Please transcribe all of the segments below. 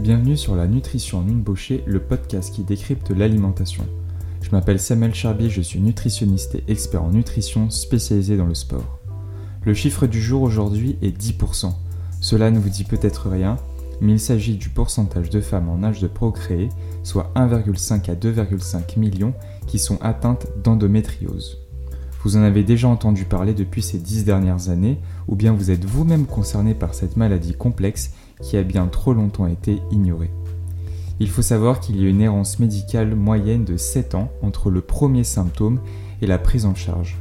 Bienvenue sur la Nutrition en une le podcast qui décrypte l'alimentation. Je m'appelle Samuel Charbier, je suis nutritionniste et expert en nutrition spécialisé dans le sport. Le chiffre du jour aujourd'hui est 10%. Cela ne vous dit peut-être rien, mais il s'agit du pourcentage de femmes en âge de procréer, soit 1,5 à 2,5 millions, qui sont atteintes d'endométriose. Vous en avez déjà entendu parler depuis ces 10 dernières années, ou bien vous êtes vous-même concerné par cette maladie complexe qui a bien trop longtemps été ignorée. Il faut savoir qu'il y a une errance médicale moyenne de 7 ans entre le premier symptôme et la prise en charge.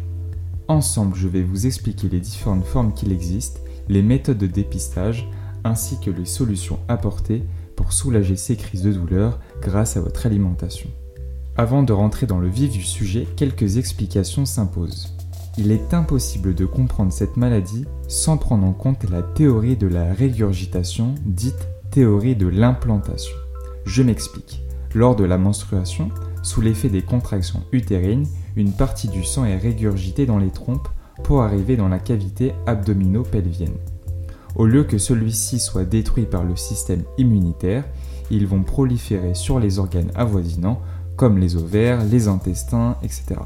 Ensemble, je vais vous expliquer les différentes formes qu'il existe, les méthodes de dépistage, ainsi que les solutions apportées pour soulager ces crises de douleur grâce à votre alimentation. Avant de rentrer dans le vif du sujet, quelques explications s'imposent il est impossible de comprendre cette maladie sans prendre en compte la théorie de la régurgitation, dite théorie de l'implantation. Je m'explique. Lors de la menstruation, sous l'effet des contractions utérines, une partie du sang est régurgitée dans les trompes pour arriver dans la cavité abdomino-pelvienne. Au lieu que celui-ci soit détruit par le système immunitaire, ils vont proliférer sur les organes avoisinants comme les ovaires, les intestins, etc.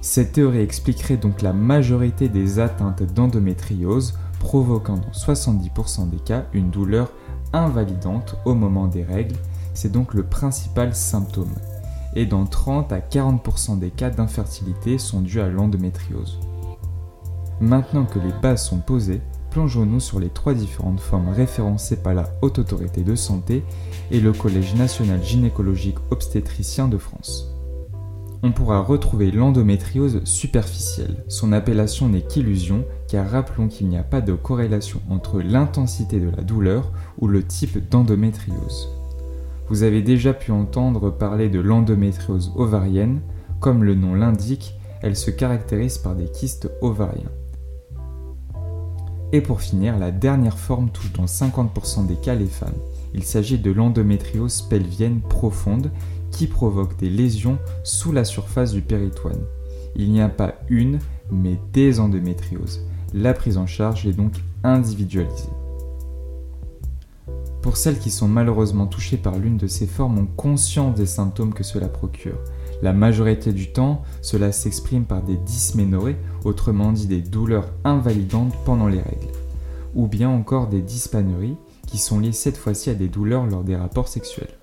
Cette théorie expliquerait donc la majorité des atteintes d'endométriose, provoquant dans 70% des cas une douleur invalidante au moment des règles, c'est donc le principal symptôme. Et dans 30 à 40% des cas d'infertilité sont dus à l'endométriose. Maintenant que les bases sont posées, plongeons-nous sur les trois différentes formes référencées par la Haute Autorité de Santé et le Collège national gynécologique obstétricien de France on pourra retrouver l'endométriose superficielle. Son appellation n'est qu'illusion car rappelons qu'il n'y a pas de corrélation entre l'intensité de la douleur ou le type d'endométriose. Vous avez déjà pu entendre parler de l'endométriose ovarienne, comme le nom l'indique, elle se caractérise par des kystes ovariens. Et pour finir, la dernière forme touche dans 50% des cas les femmes. Il s'agit de l'endométriose pelvienne profonde qui provoque des lésions sous la surface du péritoine. Il n'y a pas une, mais des endométrioses. La prise en charge est donc individualisée. Pour celles qui sont malheureusement touchées par l'une de ces formes, ont conscience des symptômes que cela procure. La majorité du temps, cela s'exprime par des dysménorrhées, autrement dit des douleurs invalidantes pendant les règles, ou bien encore des dyspaneries, qui sont liées cette fois-ci à des douleurs lors des rapports sexuels.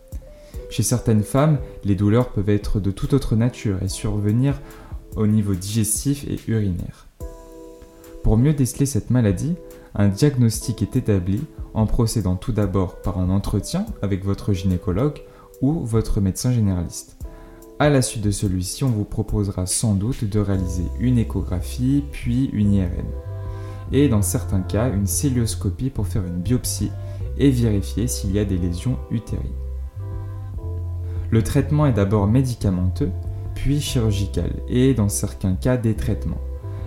Chez certaines femmes, les douleurs peuvent être de toute autre nature et survenir au niveau digestif et urinaire. Pour mieux déceler cette maladie, un diagnostic est établi en procédant tout d'abord par un entretien avec votre gynécologue ou votre médecin généraliste. À la suite de celui-ci, on vous proposera sans doute de réaliser une échographie puis une IRM. Et dans certains cas, une célioscopie pour faire une biopsie et vérifier s'il y a des lésions utérines. Le traitement est d'abord médicamenteux, puis chirurgical, et dans certains cas des traitements.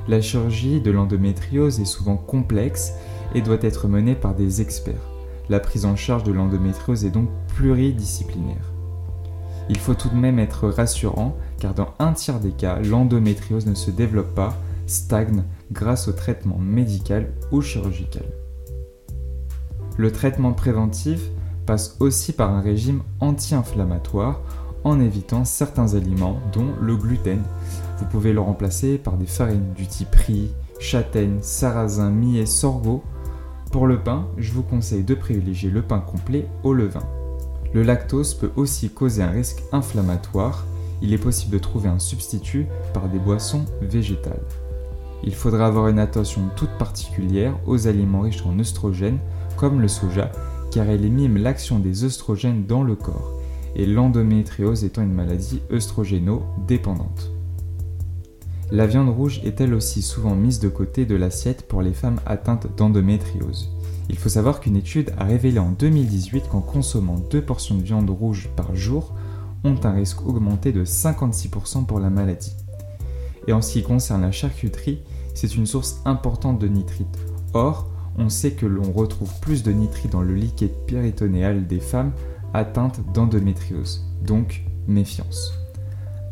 La chirurgie de l'endométriose est souvent complexe et doit être menée par des experts. La prise en charge de l'endométriose est donc pluridisciplinaire. Il faut tout de même être rassurant car dans un tiers des cas, l'endométriose ne se développe pas, stagne grâce au traitement médical ou chirurgical. Le traitement préventif passe aussi par un régime anti-inflammatoire en évitant certains aliments dont le gluten. Vous pouvez le remplacer par des farines du type riz, châtaigne, sarrasin, millet, sorgho. Pour le pain, je vous conseille de privilégier le pain complet au levain. Le lactose peut aussi causer un risque inflammatoire. Il est possible de trouver un substitut par des boissons végétales. Il faudra avoir une attention toute particulière aux aliments riches en œstrogènes comme le soja car elle mime l'action des œstrogènes dans le corps, et l'endométriose étant une maladie œstrogéno-dépendante. La viande rouge est elle aussi souvent mise de côté de l'assiette pour les femmes atteintes d'endométriose. Il faut savoir qu'une étude a révélé en 2018 qu'en consommant deux portions de viande rouge par jour, ont un risque augmenté de 56% pour la maladie. Et en ce qui concerne la charcuterie, c'est une source importante de nitrites. Or, on sait que l'on retrouve plus de nitrites dans le liquide péritonéal des femmes atteintes d'endométriose, donc méfiance.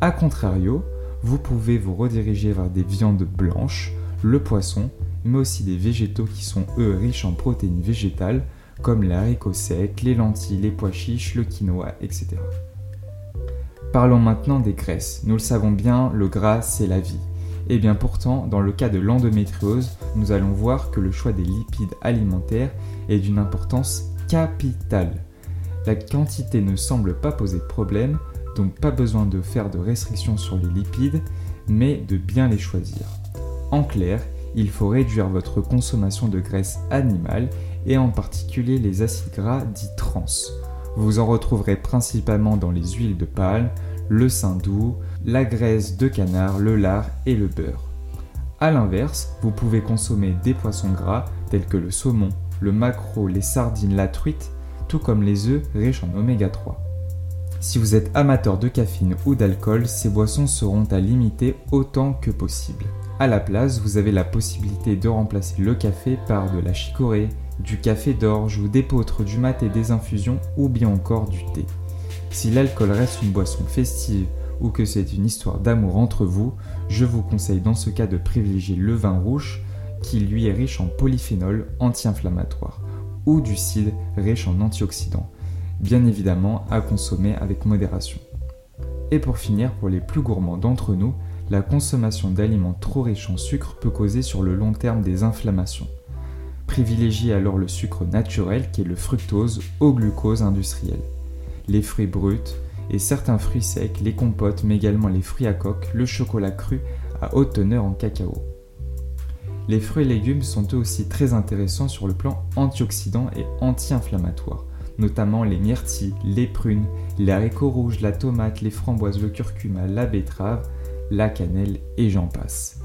A contrario, vous pouvez vous rediriger vers des viandes blanches, le poisson, mais aussi des végétaux qui sont eux riches en protéines végétales, comme les haricots les lentilles, les pois chiches, le quinoa, etc. Parlons maintenant des graisses. Nous le savons bien, le gras, c'est la vie. Et eh bien pourtant, dans le cas de l'endométriose, nous allons voir que le choix des lipides alimentaires est d'une importance capitale. La quantité ne semble pas poser de problème, donc pas besoin de faire de restrictions sur les lipides, mais de bien les choisir. En clair, il faut réduire votre consommation de graisse animale et en particulier les acides gras dits trans. Vous en retrouverez principalement dans les huiles de palme, le sein doux, la graisse de canard, le lard et le beurre. A l'inverse, vous pouvez consommer des poissons gras tels que le saumon, le maquereau, les sardines, la truite, tout comme les œufs riches en oméga 3. Si vous êtes amateur de caféine ou d'alcool, ces boissons seront à limiter autant que possible. À la place, vous avez la possibilité de remplacer le café par de la chicorée, du café d'orge ou d'épeautre, du mat et des infusions ou bien encore du thé. Si l'alcool reste une boisson festive ou que c'est une histoire d'amour entre vous, je vous conseille dans ce cas de privilégier le vin rouge qui lui est riche en polyphénol anti-inflammatoire ou du cidre riche en antioxydants, bien évidemment à consommer avec modération. Et pour finir, pour les plus gourmands d'entre nous, la consommation d'aliments trop riches en sucre peut causer sur le long terme des inflammations. Privilégiez alors le sucre naturel qui est le fructose au glucose industriel. Les fruits bruts et certains fruits secs, les compotes, mais également les fruits à coque, le chocolat cru à haute teneur en cacao. Les fruits et légumes sont eux aussi très intéressants sur le plan antioxydant et anti-inflammatoire, notamment les myrtilles, les prunes, les haricots rouges, la tomate, les framboises, le curcuma, la betterave, la cannelle et j'en passe.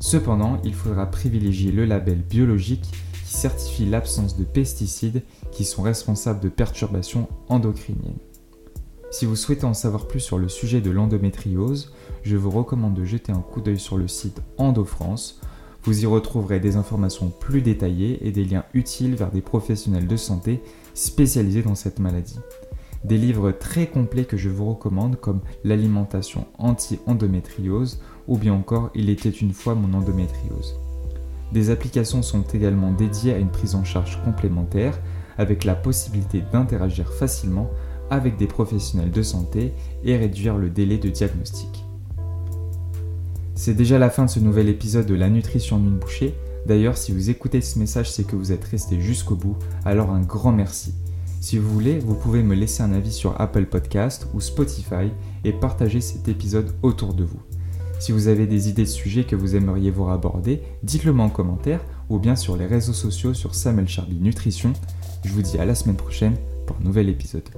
Cependant, il faudra privilégier le label biologique certifie l'absence de pesticides qui sont responsables de perturbations endocriniennes. Si vous souhaitez en savoir plus sur le sujet de l'endométriose, je vous recommande de jeter un coup d'œil sur le site EndoFrance. Vous y retrouverez des informations plus détaillées et des liens utiles vers des professionnels de santé spécialisés dans cette maladie des livres très complets que je vous recommande comme L'alimentation anti-endométriose ou bien encore Il était une fois mon endométriose. Des applications sont également dédiées à une prise en charge complémentaire avec la possibilité d'interagir facilement avec des professionnels de santé et réduire le délai de diagnostic. C'est déjà la fin de ce nouvel épisode de La nutrition d'une bouchée. D'ailleurs, si vous écoutez ce message, c'est que vous êtes resté jusqu'au bout, alors un grand merci. Si vous voulez, vous pouvez me laisser un avis sur Apple Podcast ou Spotify et partager cet épisode autour de vous. Si vous avez des idées de sujets que vous aimeriez voir aborder, dites-le moi en commentaire ou bien sur les réseaux sociaux sur Samuel Charlie Nutrition. Je vous dis à la semaine prochaine pour un nouvel épisode.